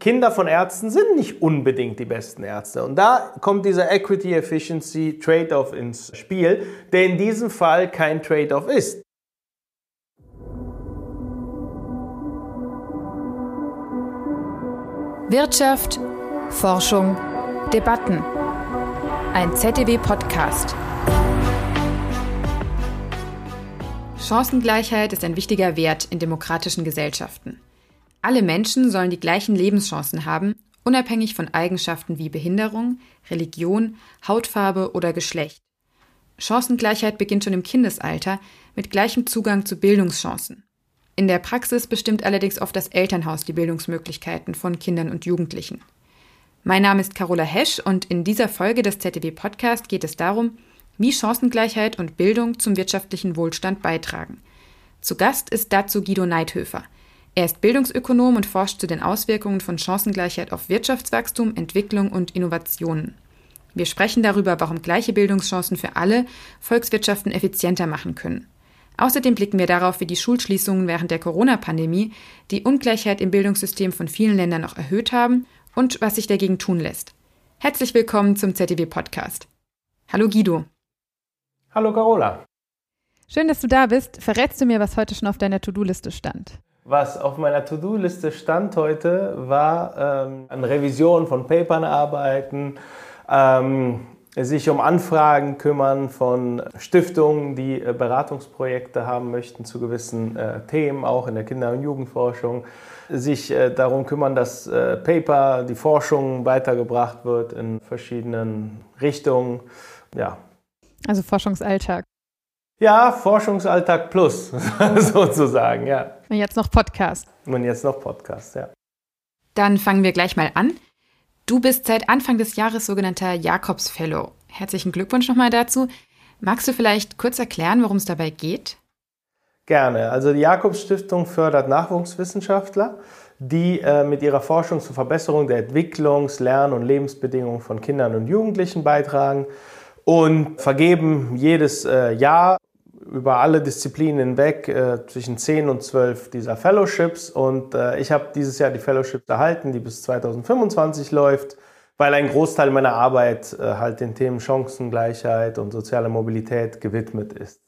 Kinder von Ärzten sind nicht unbedingt die besten Ärzte. Und da kommt dieser Equity Efficiency Trade-off ins Spiel, der in diesem Fall kein Trade-off ist. Wirtschaft, Forschung, Debatten. Ein ZDW-Podcast. Chancengleichheit ist ein wichtiger Wert in demokratischen Gesellschaften. Alle Menschen sollen die gleichen Lebenschancen haben, unabhängig von Eigenschaften wie Behinderung, Religion, Hautfarbe oder Geschlecht. Chancengleichheit beginnt schon im Kindesalter mit gleichem Zugang zu Bildungschancen. In der Praxis bestimmt allerdings oft das Elternhaus die Bildungsmöglichkeiten von Kindern und Jugendlichen. Mein Name ist Carola Hesch und in dieser Folge des ZDW Podcast geht es darum, wie Chancengleichheit und Bildung zum wirtschaftlichen Wohlstand beitragen. Zu Gast ist dazu Guido Neidhöfer. Er ist Bildungsökonom und forscht zu den Auswirkungen von Chancengleichheit auf Wirtschaftswachstum, Entwicklung und Innovationen. Wir sprechen darüber, warum gleiche Bildungschancen für alle Volkswirtschaften effizienter machen können. Außerdem blicken wir darauf, wie die Schulschließungen während der Corona-Pandemie die Ungleichheit im Bildungssystem von vielen Ländern noch erhöht haben und was sich dagegen tun lässt. Herzlich willkommen zum ZDW Podcast. Hallo Guido. Hallo Carola. Schön, dass du da bist. Verrätst du mir, was heute schon auf deiner To-Do-Liste stand? Was auf meiner To-Do-Liste stand heute, war ähm, an Revision von Papern arbeiten, ähm, sich um Anfragen kümmern von Stiftungen, die äh, Beratungsprojekte haben möchten zu gewissen äh, Themen, auch in der Kinder- und Jugendforschung, sich äh, darum kümmern, dass äh, Paper, die Forschung weitergebracht wird in verschiedenen Richtungen. Ja. Also Forschungsalltag. Ja, Forschungsalltag plus, sozusagen, ja. Und jetzt noch Podcast. Und jetzt noch Podcast, ja. Dann fangen wir gleich mal an. Du bist seit Anfang des Jahres sogenannter Jakobs Fellow. Herzlichen Glückwunsch nochmal dazu. Magst du vielleicht kurz erklären, worum es dabei geht? Gerne. Also die Jakobs Stiftung fördert Nachwuchswissenschaftler, die äh, mit ihrer Forschung zur Verbesserung der Entwicklungs-, Lern- und Lebensbedingungen von Kindern und Jugendlichen beitragen und vergeben jedes äh, Jahr über alle Disziplinen hinweg äh, zwischen 10 und 12 dieser Fellowships. Und äh, ich habe dieses Jahr die Fellowships erhalten, die bis 2025 läuft, weil ein Großteil meiner Arbeit äh, halt den Themen Chancengleichheit und soziale Mobilität gewidmet ist.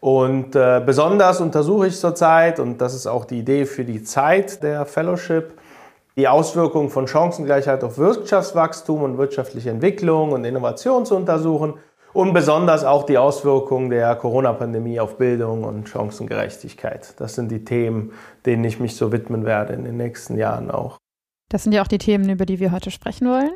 Und äh, besonders untersuche ich zurzeit, und das ist auch die Idee für die Zeit der Fellowship, die Auswirkungen von Chancengleichheit auf Wirtschaftswachstum und wirtschaftliche Entwicklung und Innovation zu untersuchen und besonders auch die Auswirkungen der Corona-Pandemie auf Bildung und Chancengerechtigkeit. Das sind die Themen, denen ich mich so widmen werde in den nächsten Jahren auch. Das sind ja auch die Themen, über die wir heute sprechen wollen.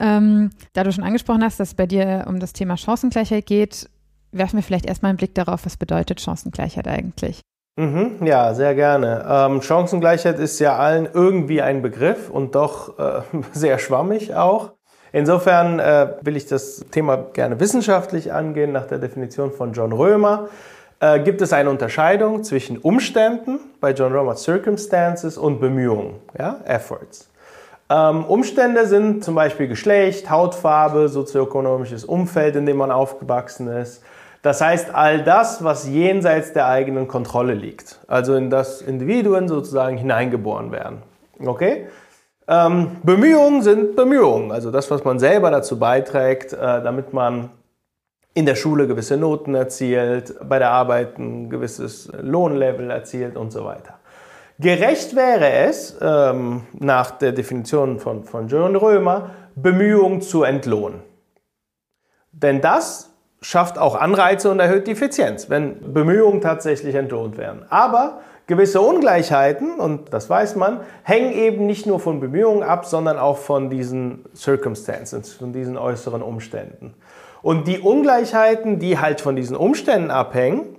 Ähm, da du schon angesprochen hast, dass es bei dir um das Thema Chancengleichheit geht, werfen wir vielleicht erstmal einen Blick darauf, was bedeutet Chancengleichheit eigentlich? Mhm, ja, sehr gerne. Ähm, Chancengleichheit ist ja allen irgendwie ein Begriff und doch äh, sehr schwammig auch. Insofern äh, will ich das Thema gerne wissenschaftlich angehen. Nach der Definition von John Römer äh, gibt es eine Unterscheidung zwischen Umständen, bei John Römer Circumstances, und Bemühungen, ja, Efforts. Ähm, Umstände sind zum Beispiel Geschlecht, Hautfarbe, sozioökonomisches Umfeld, in dem man aufgewachsen ist. Das heißt, all das, was jenseits der eigenen Kontrolle liegt, also in das Individuen sozusagen hineingeboren werden. Okay? Ähm, Bemühungen sind Bemühungen, also das, was man selber dazu beiträgt, äh, damit man in der Schule gewisse Noten erzielt, bei der Arbeit ein gewisses Lohnlevel erzielt und so weiter. Gerecht wäre es, ähm, nach der Definition von, von John Römer, Bemühungen zu entlohnen. Denn das schafft auch Anreize und erhöht die Effizienz, wenn Bemühungen tatsächlich entlohnt werden. Aber gewisse Ungleichheiten, und das weiß man, hängen eben nicht nur von Bemühungen ab, sondern auch von diesen Circumstances, von diesen äußeren Umständen. Und die Ungleichheiten, die halt von diesen Umständen abhängen,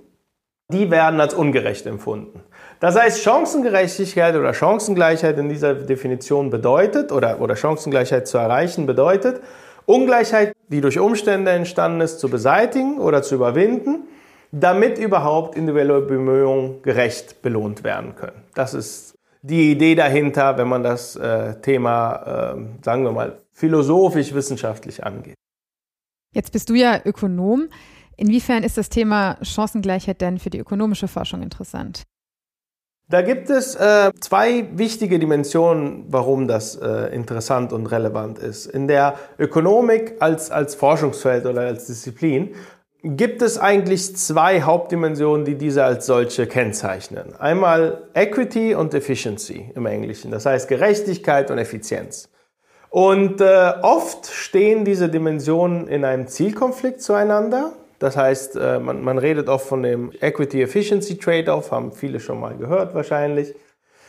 die werden als ungerecht empfunden. Das heißt, Chancengerechtigkeit oder Chancengleichheit in dieser Definition bedeutet, oder, oder Chancengleichheit zu erreichen bedeutet, Ungleichheit, die durch Umstände entstanden ist, zu beseitigen oder zu überwinden damit überhaupt individuelle Bemühungen gerecht belohnt werden können. Das ist die Idee dahinter, wenn man das äh, Thema, äh, sagen wir mal, philosophisch-wissenschaftlich angeht. Jetzt bist du ja Ökonom. Inwiefern ist das Thema Chancengleichheit denn für die ökonomische Forschung interessant? Da gibt es äh, zwei wichtige Dimensionen, warum das äh, interessant und relevant ist. In der Ökonomik als, als Forschungsfeld oder als Disziplin gibt es eigentlich zwei Hauptdimensionen, die diese als solche kennzeichnen. Einmal Equity und Efficiency im Englischen, das heißt Gerechtigkeit und Effizienz. Und äh, oft stehen diese Dimensionen in einem Zielkonflikt zueinander. Das heißt, äh, man, man redet oft von dem Equity-Efficiency Trade-off, haben viele schon mal gehört wahrscheinlich.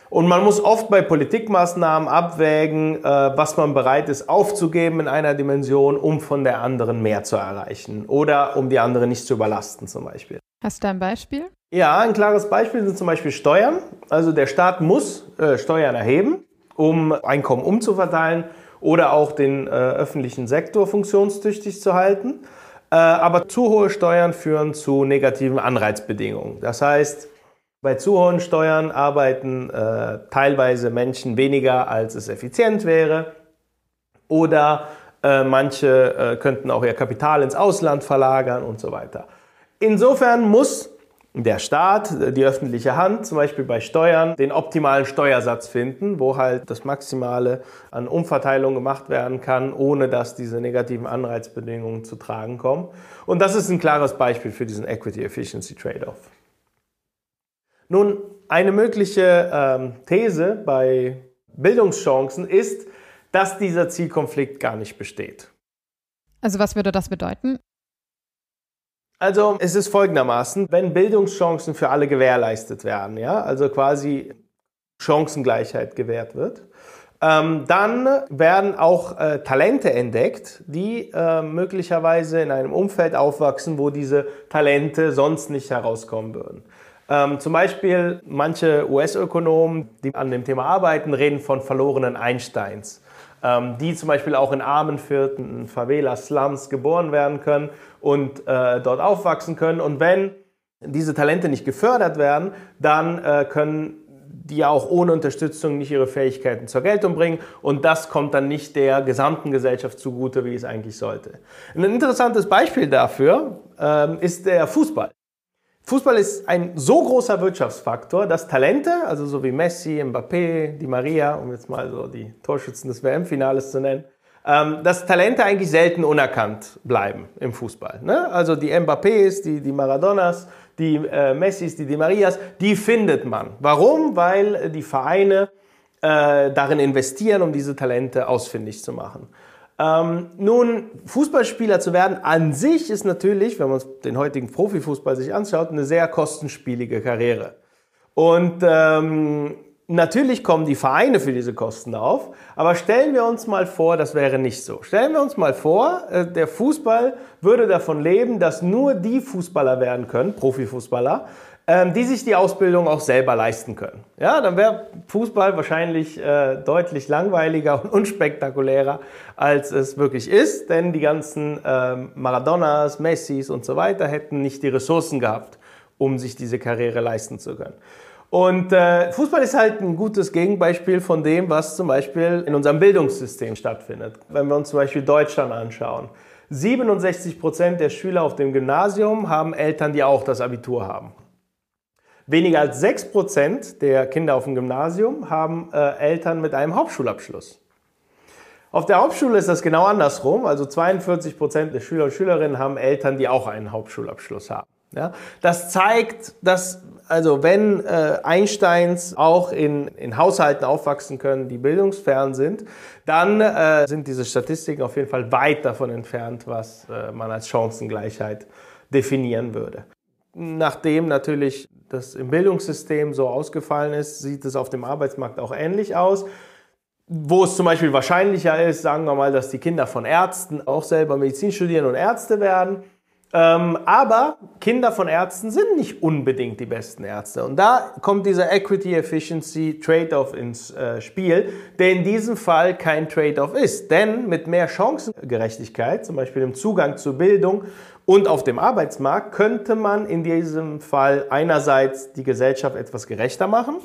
Und man muss oft bei Politikmaßnahmen abwägen, äh, was man bereit ist aufzugeben in einer Dimension, um von der anderen mehr zu erreichen oder um die andere nicht zu überlasten zum Beispiel. Hast du ein Beispiel? Ja, ein klares Beispiel sind zum Beispiel Steuern. Also der Staat muss äh, Steuern erheben, um Einkommen umzuverteilen oder auch den äh, öffentlichen Sektor funktionstüchtig zu halten. Äh, aber zu hohe Steuern führen zu negativen Anreizbedingungen. Das heißt, bei zu hohen Steuern arbeiten äh, teilweise Menschen weniger, als es effizient wäre. Oder äh, manche äh, könnten auch ihr Kapital ins Ausland verlagern und so weiter. Insofern muss der Staat, die öffentliche Hand, zum Beispiel bei Steuern, den optimalen Steuersatz finden, wo halt das Maximale an Umverteilung gemacht werden kann, ohne dass diese negativen Anreizbedingungen zu tragen kommen. Und das ist ein klares Beispiel für diesen Equity Efficiency Trade-off. Nun, eine mögliche ähm, These bei Bildungschancen ist, dass dieser Zielkonflikt gar nicht besteht. Also was würde das bedeuten? Also es ist folgendermaßen, wenn Bildungschancen für alle gewährleistet werden, ja, also quasi Chancengleichheit gewährt wird, ähm, dann werden auch äh, Talente entdeckt, die äh, möglicherweise in einem Umfeld aufwachsen, wo diese Talente sonst nicht herauskommen würden. Ähm, zum Beispiel manche US-Ökonomen, die an dem Thema arbeiten, reden von verlorenen Einsteins, ähm, die zum Beispiel auch in armen Vierteln, in Favelas, Slums geboren werden können und äh, dort aufwachsen können. Und wenn diese Talente nicht gefördert werden, dann äh, können die auch ohne Unterstützung nicht ihre Fähigkeiten zur Geltung bringen und das kommt dann nicht der gesamten Gesellschaft zugute, wie es eigentlich sollte. Ein interessantes Beispiel dafür ähm, ist der Fußball. Fußball ist ein so großer Wirtschaftsfaktor, dass Talente, also so wie Messi, Mbappé, Di Maria, um jetzt mal so die Torschützen des WM-Finales zu nennen, ähm, dass Talente eigentlich selten unerkannt bleiben im Fußball. Ne? Also die Mbappés, die, die Maradonas, die äh, Messis, die Di Marias, die findet man. Warum? Weil die Vereine äh, darin investieren, um diese Talente ausfindig zu machen. Ähm, nun, Fußballspieler zu werden an sich ist natürlich, wenn man den heutigen Profifußball sich anschaut, eine sehr kostenspielige Karriere. Und ähm, natürlich kommen die Vereine für diese Kosten auf, aber stellen wir uns mal vor, das wäre nicht so. Stellen wir uns mal vor, äh, der Fußball würde davon leben, dass nur die Fußballer werden können, Profifußballer, ähm, die sich die Ausbildung auch selber leisten können. Ja, dann wäre Fußball wahrscheinlich äh, deutlich langweiliger und unspektakulärer, als es wirklich ist, denn die ganzen ähm, Maradonas, Messis und so weiter hätten nicht die Ressourcen gehabt, um sich diese Karriere leisten zu können. Und äh, Fußball ist halt ein gutes Gegenbeispiel von dem, was zum Beispiel in unserem Bildungssystem stattfindet. Wenn wir uns zum Beispiel Deutschland anschauen. 67 Prozent der Schüler auf dem Gymnasium haben Eltern, die auch das Abitur haben. Weniger als 6% der Kinder auf dem Gymnasium haben äh, Eltern mit einem Hauptschulabschluss. Auf der Hauptschule ist das genau andersrum. Also 42% der Schüler und Schülerinnen haben Eltern, die auch einen Hauptschulabschluss haben. Ja, das zeigt, dass also wenn äh, Einsteins auch in, in Haushalten aufwachsen können, die bildungsfern sind, dann äh, sind diese Statistiken auf jeden Fall weit davon entfernt, was äh, man als Chancengleichheit definieren würde. Nachdem natürlich das im Bildungssystem so ausgefallen ist, sieht es auf dem Arbeitsmarkt auch ähnlich aus. Wo es zum Beispiel wahrscheinlicher ist, sagen wir mal, dass die Kinder von Ärzten auch selber Medizin studieren und Ärzte werden. Ähm, aber Kinder von Ärzten sind nicht unbedingt die besten Ärzte. Und da kommt dieser Equity Efficiency Trade-off ins äh, Spiel, der in diesem Fall kein Trade-off ist. Denn mit mehr Chancengerechtigkeit, zum Beispiel im Zugang zur Bildung und auf dem Arbeitsmarkt, könnte man in diesem Fall einerseits die Gesellschaft etwas gerechter machen.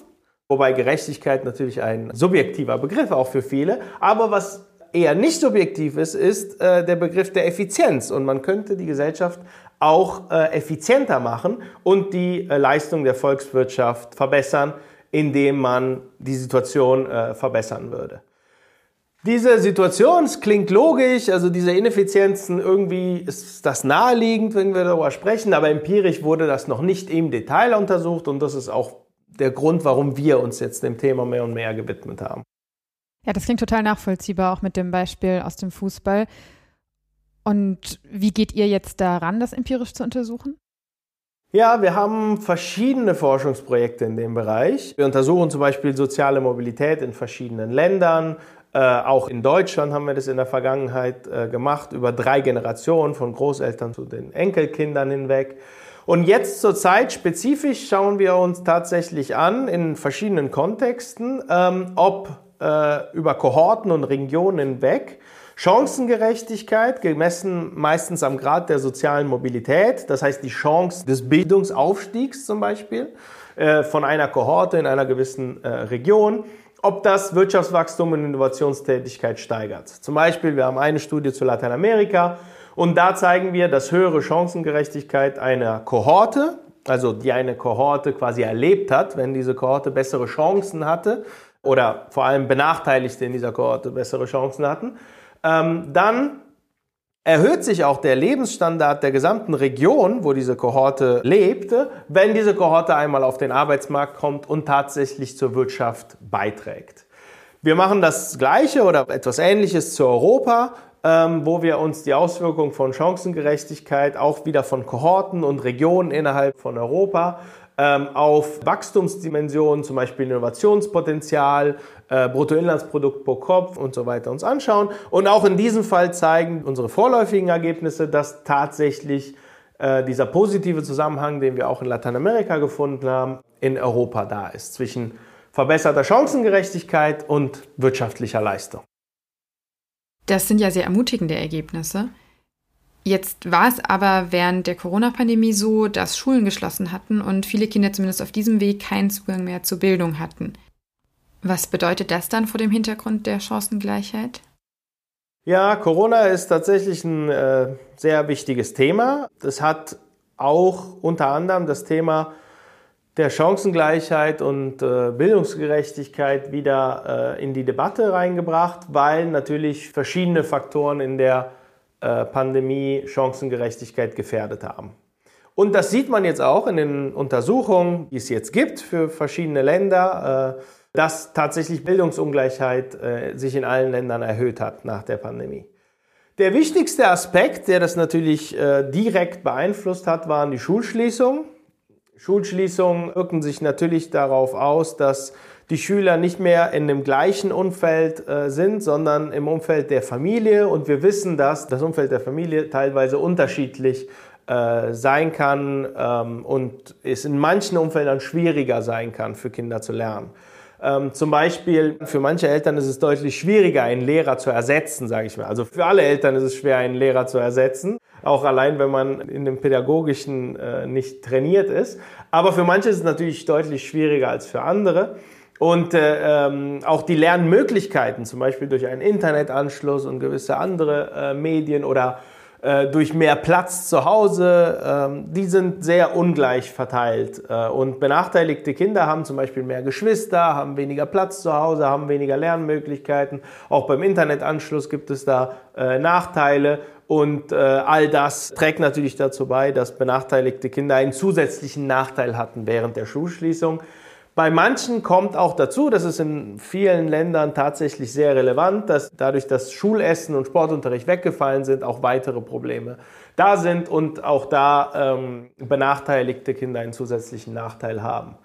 Wobei Gerechtigkeit natürlich ein subjektiver Begriff auch für viele. Aber was eher nicht subjektiv ist, ist äh, der Begriff der Effizienz. Und man könnte die Gesellschaft auch äh, effizienter machen und die äh, Leistung der Volkswirtschaft verbessern, indem man die Situation äh, verbessern würde. Diese Situation, es klingt logisch, also diese Ineffizienzen, irgendwie ist das naheliegend, wenn wir darüber sprechen, aber empirisch wurde das noch nicht im Detail untersucht und das ist auch der Grund, warum wir uns jetzt dem Thema mehr und mehr gewidmet haben. Ja, das klingt total nachvollziehbar, auch mit dem Beispiel aus dem Fußball. Und wie geht ihr jetzt daran, das empirisch zu untersuchen? Ja, wir haben verschiedene Forschungsprojekte in dem Bereich. Wir untersuchen zum Beispiel soziale Mobilität in verschiedenen Ländern, äh, auch in Deutschland haben wir das in der Vergangenheit äh, gemacht, über drei Generationen, von Großeltern zu den Enkelkindern hinweg. Und jetzt zur Zeit spezifisch schauen wir uns tatsächlich an, in verschiedenen Kontexten, ähm, ob äh, über Kohorten und Regionen hinweg Chancengerechtigkeit, gemessen meistens am Grad der sozialen Mobilität, das heißt die Chance des Bildungsaufstiegs zum Beispiel, äh, von einer Kohorte in einer gewissen äh, Region, ob das Wirtschaftswachstum und Innovationstätigkeit steigert. Zum Beispiel, wir haben eine Studie zu Lateinamerika und da zeigen wir, dass höhere Chancengerechtigkeit einer Kohorte, also die eine Kohorte quasi erlebt hat, wenn diese Kohorte bessere Chancen hatte oder vor allem Benachteiligte in dieser Kohorte bessere Chancen hatten, ähm, dann erhöht sich auch der Lebensstandard der gesamten Region, wo diese Kohorte lebte, wenn diese Kohorte einmal auf den Arbeitsmarkt kommt und tatsächlich zur Wirtschaft beiträgt. Wir machen das Gleiche oder etwas Ähnliches zu Europa, ähm, wo wir uns die Auswirkungen von Chancengerechtigkeit auch wieder von Kohorten und Regionen innerhalb von Europa auf Wachstumsdimensionen, zum Beispiel Innovationspotenzial, äh, Bruttoinlandsprodukt pro Kopf und so weiter uns anschauen. Und auch in diesem Fall zeigen unsere vorläufigen Ergebnisse, dass tatsächlich äh, dieser positive Zusammenhang, den wir auch in Lateinamerika gefunden haben, in Europa da ist zwischen verbesserter Chancengerechtigkeit und wirtschaftlicher Leistung. Das sind ja sehr ermutigende Ergebnisse. Jetzt war es aber während der Corona-Pandemie so, dass Schulen geschlossen hatten und viele Kinder zumindest auf diesem Weg keinen Zugang mehr zur Bildung hatten. Was bedeutet das dann vor dem Hintergrund der Chancengleichheit? Ja, Corona ist tatsächlich ein äh, sehr wichtiges Thema. Es hat auch unter anderem das Thema der Chancengleichheit und äh, Bildungsgerechtigkeit wieder äh, in die Debatte reingebracht, weil natürlich verschiedene Faktoren in der äh, Pandemie Chancengerechtigkeit gefährdet haben. Und das sieht man jetzt auch in den Untersuchungen, die es jetzt gibt für verschiedene Länder, äh, dass tatsächlich Bildungsungleichheit äh, sich in allen Ländern erhöht hat nach der Pandemie. Der wichtigste Aspekt, der das natürlich direkt beeinflusst hat, waren die Schulschließungen. Schulschließungen wirken sich natürlich darauf aus, dass die Schüler nicht mehr in dem gleichen Umfeld äh, sind, sondern im Umfeld der Familie. Und wir wissen, dass das Umfeld der Familie teilweise unterschiedlich äh, sein kann ähm, und es in manchen Umfeldern schwieriger sein kann, für Kinder zu lernen. Ähm, zum Beispiel für manche Eltern ist es deutlich schwieriger, einen Lehrer zu ersetzen, sage ich mal. Also für alle Eltern ist es schwer, einen Lehrer zu ersetzen, auch allein, wenn man in dem Pädagogischen äh, nicht trainiert ist. Aber für manche ist es natürlich deutlich schwieriger als für andere. Und äh, ähm, auch die Lernmöglichkeiten, zum Beispiel durch einen Internetanschluss und gewisse andere äh, Medien oder äh, durch mehr Platz zu Hause, ähm, die sind sehr ungleich verteilt. Äh, und benachteiligte Kinder haben zum Beispiel mehr Geschwister, haben weniger Platz zu Hause, haben weniger Lernmöglichkeiten. Auch beim Internetanschluss gibt es da äh, Nachteile. Und äh, all das trägt natürlich dazu bei, dass benachteiligte Kinder einen zusätzlichen Nachteil hatten während der Schulschließung. Bei manchen kommt auch dazu, das ist in vielen Ländern tatsächlich sehr relevant, dass dadurch, dass Schulessen und Sportunterricht weggefallen sind, auch weitere Probleme da sind und auch da ähm, benachteiligte Kinder einen zusätzlichen Nachteil haben.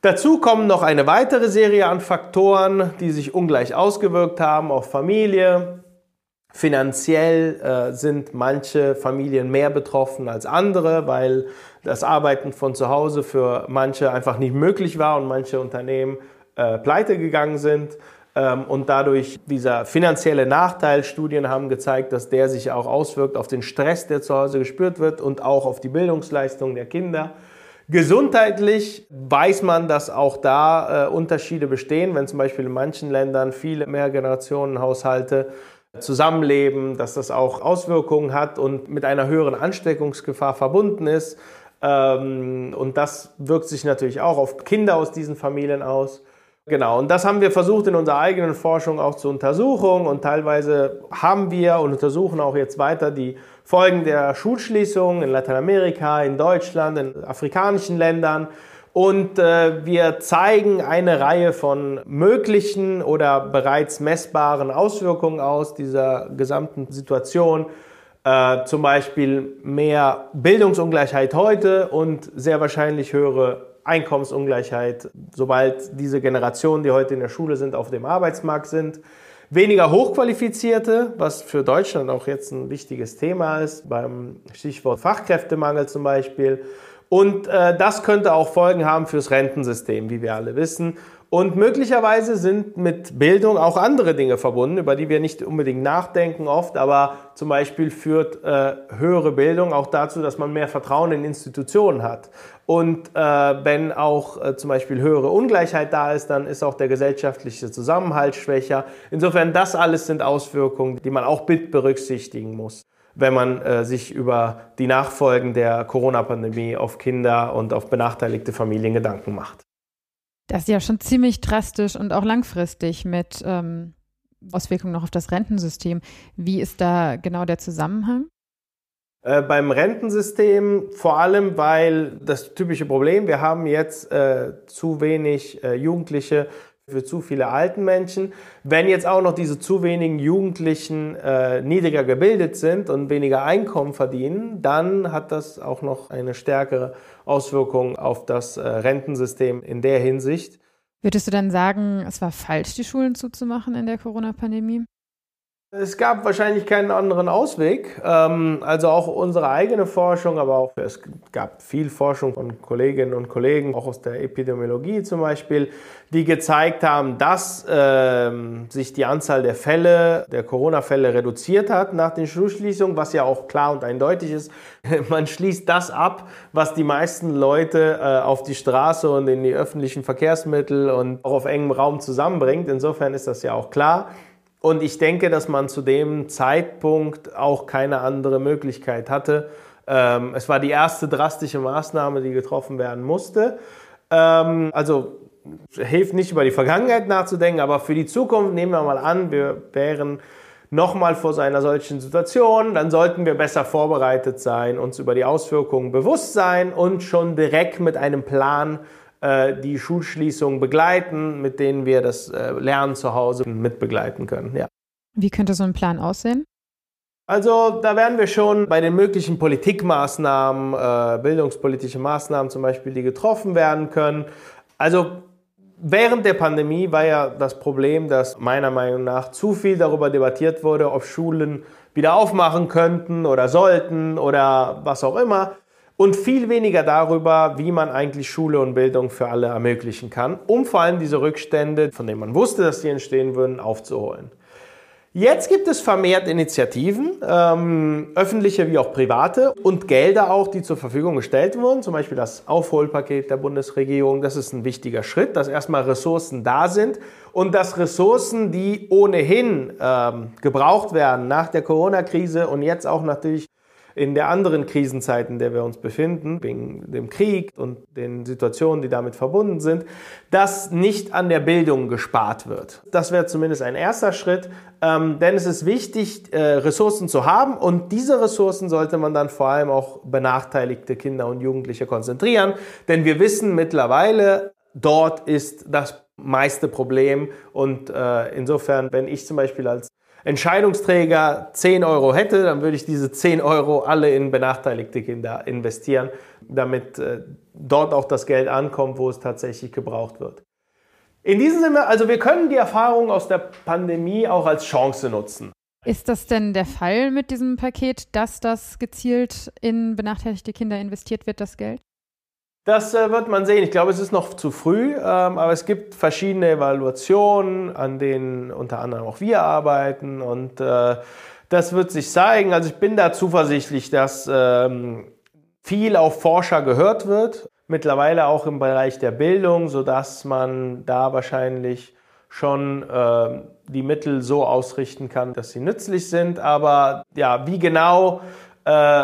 Dazu kommen noch eine weitere Serie an Faktoren, die sich ungleich ausgewirkt haben auf Familie, Finanziell äh, sind manche Familien mehr betroffen als andere, weil das Arbeiten von zu Hause für manche einfach nicht möglich war und manche Unternehmen äh, pleite gegangen sind. Ähm, und dadurch dieser finanzielle Nachteil, Studien haben gezeigt, dass der sich auch auswirkt auf den Stress, der zu Hause gespürt wird und auch auf die Bildungsleistung der Kinder. Gesundheitlich weiß man, dass auch da äh, Unterschiede bestehen, wenn zum Beispiel in manchen Ländern viele Mehrgenerationenhaushalte Zusammenleben, dass das auch Auswirkungen hat und mit einer höheren Ansteckungsgefahr verbunden ist. Ähm, und das wirkt sich natürlich auch auf Kinder aus diesen Familien aus. Genau, und das haben wir versucht in unserer eigenen Forschung auch zu untersuchen und teilweise haben wir und untersuchen auch jetzt weiter die Folgen der Schulschließung in Lateinamerika, in Deutschland, in afrikanischen Ländern. Und äh, wir zeigen eine Reihe von möglichen oder bereits messbaren Auswirkungen aus dieser gesamten Situation. Äh, zum Beispiel mehr Bildungsungleichheit heute und sehr wahrscheinlich höhere Einkommensungleichheit, sobald diese Generationen, die heute in der Schule sind, auf dem Arbeitsmarkt sind. Weniger Hochqualifizierte, was für Deutschland auch jetzt ein wichtiges Thema ist, beim Stichwort Fachkräftemangel zum Beispiel. Und äh, das könnte auch Folgen haben fürs Rentensystem, wie wir alle wissen. Und möglicherweise sind mit Bildung auch andere Dinge verbunden, über die wir nicht unbedingt nachdenken oft, aber zum Beispiel führt äh, höhere Bildung auch dazu, dass man mehr Vertrauen in Institutionen hat. Und äh, wenn auch äh, zum Beispiel höhere Ungleichheit da ist, dann ist auch der gesellschaftliche Zusammenhalt schwächer. Insofern, das alles sind Auswirkungen, die man auch mit berücksichtigen muss wenn man äh, sich über die Nachfolgen der Corona-Pandemie auf Kinder und auf benachteiligte Familien Gedanken macht. Das ist ja schon ziemlich drastisch und auch langfristig mit ähm, Auswirkungen noch auf das Rentensystem. Wie ist da genau der Zusammenhang? Äh, beim Rentensystem vor allem, weil das typische Problem, wir haben jetzt äh, zu wenig äh, Jugendliche für zu viele alten Menschen. Wenn jetzt auch noch diese zu wenigen Jugendlichen äh, niedriger gebildet sind und weniger Einkommen verdienen, dann hat das auch noch eine stärkere Auswirkung auf das äh, Rentensystem in der Hinsicht. Würdest du dann sagen, es war falsch, die Schulen zuzumachen in der Corona-Pandemie? Es gab wahrscheinlich keinen anderen Ausweg. Ähm, also auch unsere eigene Forschung, aber auch es gab viel Forschung von Kolleginnen und Kollegen, auch aus der Epidemiologie zum Beispiel, die gezeigt haben, dass ähm, sich die Anzahl der Fälle, der Corona-Fälle reduziert hat nach den Schulschließungen, was ja auch klar und eindeutig ist. Man schließt das ab, was die meisten Leute äh, auf die Straße und in die öffentlichen Verkehrsmittel und auch auf engem Raum zusammenbringt. Insofern ist das ja auch klar. Und ich denke, dass man zu dem Zeitpunkt auch keine andere Möglichkeit hatte. Ähm, es war die erste drastische Maßnahme, die getroffen werden musste. Ähm, also hilft nicht über die Vergangenheit nachzudenken, aber für die Zukunft nehmen wir mal an, wir wären nochmal vor so einer solchen Situation, dann sollten wir besser vorbereitet sein, uns über die Auswirkungen bewusst sein und schon direkt mit einem Plan die Schulschließung begleiten, mit denen wir das äh, Lernen zu Hause mitbegleiten können. Ja. Wie könnte so ein Plan aussehen? Also da wären wir schon bei den möglichen Politikmaßnahmen, äh, bildungspolitische Maßnahmen zum Beispiel, die getroffen werden können. Also während der Pandemie war ja das Problem, dass meiner Meinung nach zu viel darüber debattiert wurde, ob Schulen wieder aufmachen könnten oder sollten oder was auch immer und viel weniger darüber, wie man eigentlich Schule und Bildung für alle ermöglichen kann, um vor allem diese Rückstände, von denen man wusste, dass sie entstehen würden, aufzuholen. Jetzt gibt es vermehrt Initiativen, ähm, öffentliche wie auch private und Gelder auch, die zur Verfügung gestellt wurden, zum Beispiel das Aufholpaket der Bundesregierung. Das ist ein wichtiger Schritt, dass erstmal Ressourcen da sind und dass Ressourcen, die ohnehin ähm, gebraucht werden nach der Corona-Krise und jetzt auch natürlich in der anderen Krisenzeit, in der wir uns befinden, wegen dem Krieg und den Situationen, die damit verbunden sind, dass nicht an der Bildung gespart wird. Das wäre zumindest ein erster Schritt, ähm, denn es ist wichtig, äh, Ressourcen zu haben und diese Ressourcen sollte man dann vor allem auch benachteiligte Kinder und Jugendliche konzentrieren, denn wir wissen mittlerweile, dort ist das meiste Problem. Und äh, insofern, wenn ich zum Beispiel als Entscheidungsträger 10 Euro hätte, dann würde ich diese 10 Euro alle in benachteiligte Kinder investieren, damit äh, dort auch das Geld ankommt, wo es tatsächlich gebraucht wird. In diesem Sinne, also wir können die Erfahrungen aus der Pandemie auch als Chance nutzen. Ist das denn der Fall mit diesem Paket, dass das gezielt in benachteiligte Kinder investiert wird, das Geld? Das äh, wird man sehen. Ich glaube, es ist noch zu früh, ähm, aber es gibt verschiedene Evaluationen, an denen unter anderem auch wir arbeiten und äh, das wird sich zeigen. Also ich bin da zuversichtlich, dass ähm, viel auf Forscher gehört wird, mittlerweile auch im Bereich der Bildung, sodass man da wahrscheinlich schon äh, die Mittel so ausrichten kann, dass sie nützlich sind. Aber ja, wie genau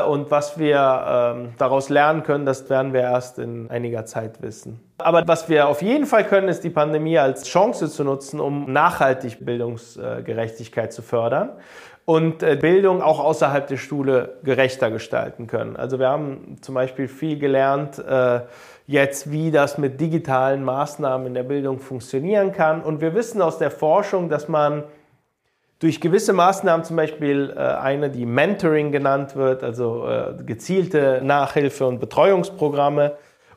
und was wir ähm, daraus lernen können, das werden wir erst in einiger Zeit wissen. Aber was wir auf jeden Fall können, ist die Pandemie als Chance zu nutzen, um nachhaltig Bildungsgerechtigkeit zu fördern und äh, Bildung auch außerhalb der Schule gerechter gestalten können. Also wir haben zum Beispiel viel gelernt äh, jetzt, wie das mit digitalen Maßnahmen in der Bildung funktionieren kann. Und wir wissen aus der Forschung, dass man durch gewisse Maßnahmen, zum Beispiel äh, eine, die Mentoring genannt wird, also gezielte Nachhilfe und Betreuungsprogramme,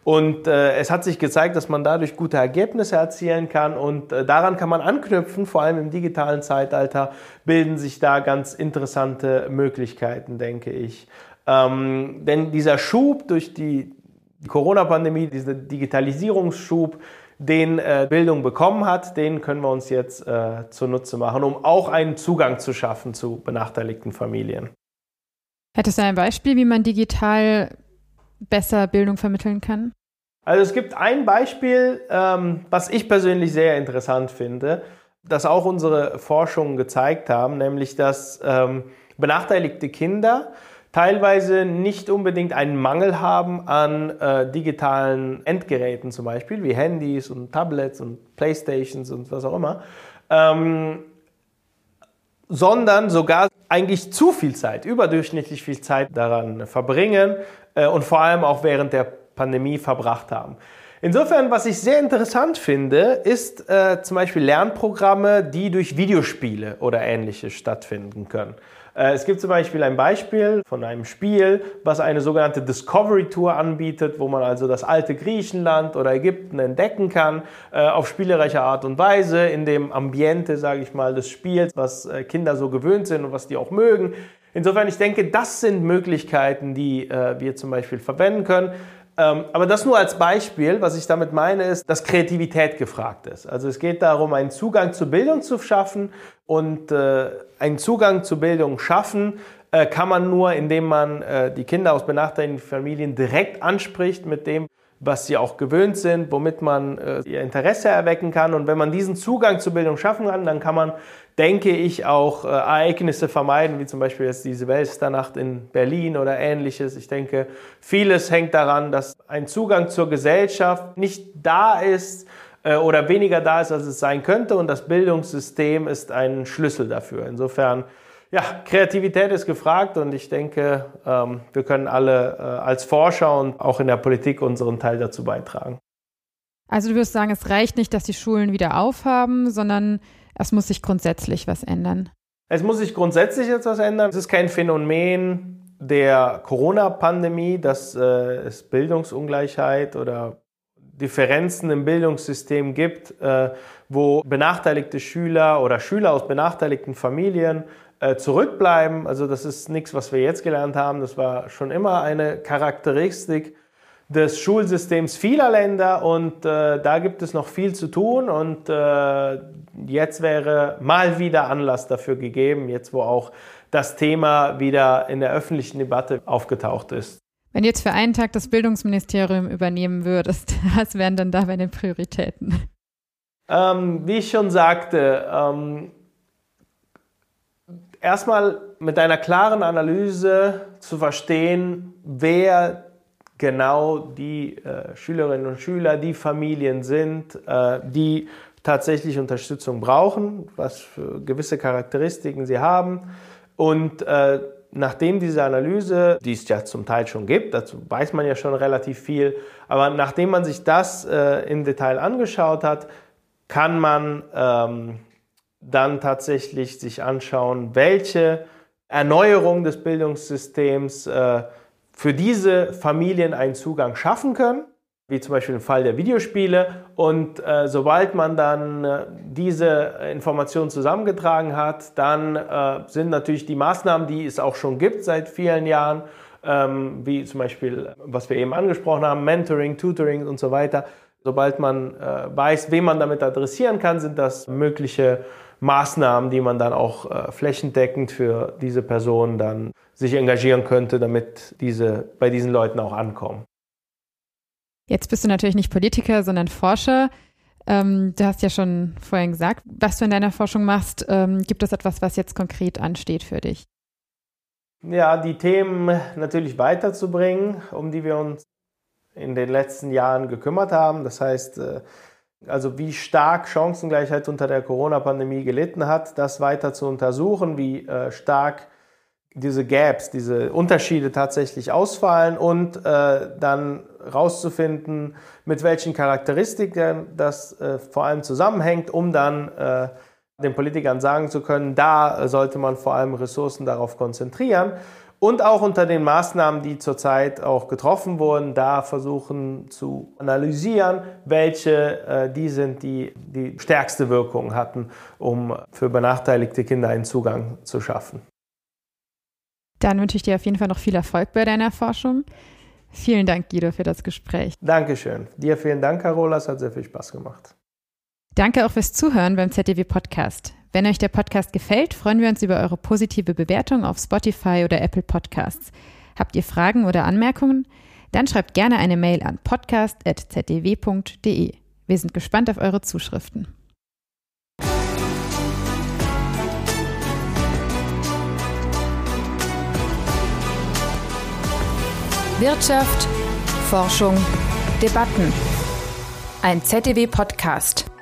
und äh, es hat sich gezeigt, dass man dadurch gute Ergebnisse erzielen kann und äh, daran kann man anknüpfen. Vor allem im digitalen Zeitalter bilden sich da ganz interessante Möglichkeiten, denke ich. Ähm, denn dieser Schub durch die Corona-Pandemie, dieser Digitalisierungsschub, den äh, Bildung bekommen hat, den können wir uns jetzt äh, zunutze machen, um auch einen Zugang zu schaffen zu benachteiligten Familien. Hättest du ein Beispiel, wie man digital besser Bildung vermitteln kann? Also es gibt ein Beispiel, ähm, was ich persönlich sehr interessant finde, das auch unsere Forschungen gezeigt haben, nämlich dass ähm, benachteiligte Kinder teilweise nicht unbedingt einen Mangel haben an äh, digitalen Endgeräten zum Beispiel, wie Handys und Tablets und Playstations und was auch immer, ähm, sondern sogar eigentlich zu viel Zeit, überdurchschnittlich viel Zeit daran verbringen äh, und vor allem auch während der Pandemie verbracht haben. Insofern, was ich sehr interessant finde, ist äh, zum Beispiel Lernprogramme, die durch Videospiele oder ähnliches stattfinden können. Äh, es gibt zum Beispiel ein Beispiel von einem Spiel, was eine sogenannte Discovery Tour anbietet, wo man also das alte Griechenland oder Ägypten entdecken kann, äh, auf spielerische Art und Weise, in dem Ambiente, sage ich mal, des Spiels, was äh, Kinder so gewöhnt sind und was die auch mögen. Insofern, ich denke, das sind Möglichkeiten, die wir zum Beispiel verwenden können. Ähm, aber das nur als Beispiel. Was ich damit meine, ist, dass Kreativität gefragt ist. Also es geht darum, einen Zugang zur Bildung zu schaffen und äh, einen Zugang zur Bildung schaffen äh, kann man nur, indem man äh, die Kinder aus benachteiligten Familien direkt anspricht mit dem, was sie auch gewöhnt sind, womit man äh, ihr Interesse erwecken kann. Und wenn man diesen Zugang zur Bildung schaffen kann, dann kann man, denke ich, auch äh, Ereignisse vermeiden, wie zum Beispiel jetzt diese Weltsternacht in Berlin oder ähnliches. Ich denke, vieles hängt daran, dass ein Zugang zur Gesellschaft nicht da ist äh, oder weniger da ist, als es sein könnte. Und das Bildungssystem ist ein Schlüssel dafür. Insofern ja, Kreativität ist gefragt und ich denke, ähm, wir können alle äh, als Forscher und auch in der Politik unseren Teil dazu beitragen. Also du wirst sagen, es reicht nicht, dass die Schulen wieder aufhaben, sondern es muss sich grundsätzlich was ändern. Es muss sich grundsätzlich etwas ändern. Es ist kein Phänomen der Corona-Pandemie, dass äh, es Bildungsungleichheit oder Differenzen im Bildungssystem gibt, äh, wo benachteiligte Schüler oder Schüler aus benachteiligten Familien zurückbleiben. Also das ist nichts, was wir jetzt gelernt haben. Das war schon immer eine Charakteristik des Schulsystems vieler Länder und äh, da gibt es noch viel zu tun und äh, jetzt wäre mal wieder Anlass dafür gegeben, jetzt wo auch das Thema wieder in der öffentlichen Debatte aufgetaucht ist. Wenn du jetzt für einen Tag das Bildungsministerium übernehmen würdest, was wären denn da deine Prioritäten? Ähm, wie ich schon sagte, ähm, erstmal mit einer klaren Analyse zu verstehen, wer genau die äh, Schülerinnen und Schüler, die Familien sind, äh, die tatsächlich Unterstützung brauchen, was für gewisse Charakteristiken sie haben. Und äh, nachdem diese Analyse, die es ja zum Teil schon gibt, dazu weiß man ja schon relativ viel, aber nachdem man sich das äh, im Detail angeschaut hat, kann man ähm, dann tatsächlich sich anschauen, welche Erneuerung des Bildungssystems äh, für diese Familien einen Zugang schaffen können, wie zum Beispiel im Fall der Videospiele. Und äh, sobald man dann äh, diese Informationen zusammengetragen hat, dann äh, sind natürlich die Maßnahmen, die es auch schon gibt seit vielen Jahren, ähm, wie zum Beispiel, was wir eben angesprochen haben, Mentoring, Tutoring und so weiter. Sobald man äh, weiß, wen man damit adressieren kann, sind das mögliche Maßnahmen, die man dann auch äh, flächendeckend für diese Personen dann sich engagieren könnte, damit diese bei diesen Leuten auch ankommen. Jetzt bist du natürlich nicht Politiker, sondern Forscher. Ähm, du hast ja schon vorhin gesagt, was du in deiner Forschung machst. Ähm, gibt es etwas, was jetzt konkret ansteht für dich? Ja, die Themen natürlich weiterzubringen, um die wir uns in den letzten Jahren gekümmert haben. Das heißt, äh, also wie stark Chancengleichheit unter der Corona-Pandemie gelitten hat, das weiter zu untersuchen, wie äh, stark diese Gaps, diese Unterschiede tatsächlich ausfallen und äh, dann rauszufinden, mit welchen Charakteristiken das äh, vor allem zusammenhängt, um dann den Politikern sagen zu können, da sollte man vor allem Ressourcen darauf konzentrieren und auch unter den Maßnahmen, die zurzeit auch getroffen wurden, da versuchen zu analysieren, welche äh, die sind, die die stärkste Wirkung hatten, um für benachteiligte Kinder einen Zugang zu schaffen. Dann wünsche ich dir auf jeden Fall noch viel Erfolg bei deiner Forschung. Vielen Dank, Guido, für das Gespräch. Dankeschön. Dir vielen Dank, Carola. Es hat sehr viel Spaß gemacht. Danke auch fürs Zuhören beim ZDW Podcast. Wenn euch der Podcast gefällt, freuen wir uns über eure positive Bewertung auf Spotify oder Apple Podcasts. Habt ihr Fragen oder Anmerkungen? Dann schreibt gerne eine Mail an podcast.zdw.de. Wir sind gespannt auf eure Zuschriften. Wirtschaft, Forschung, Debatten. Ein ZDW-Podcast.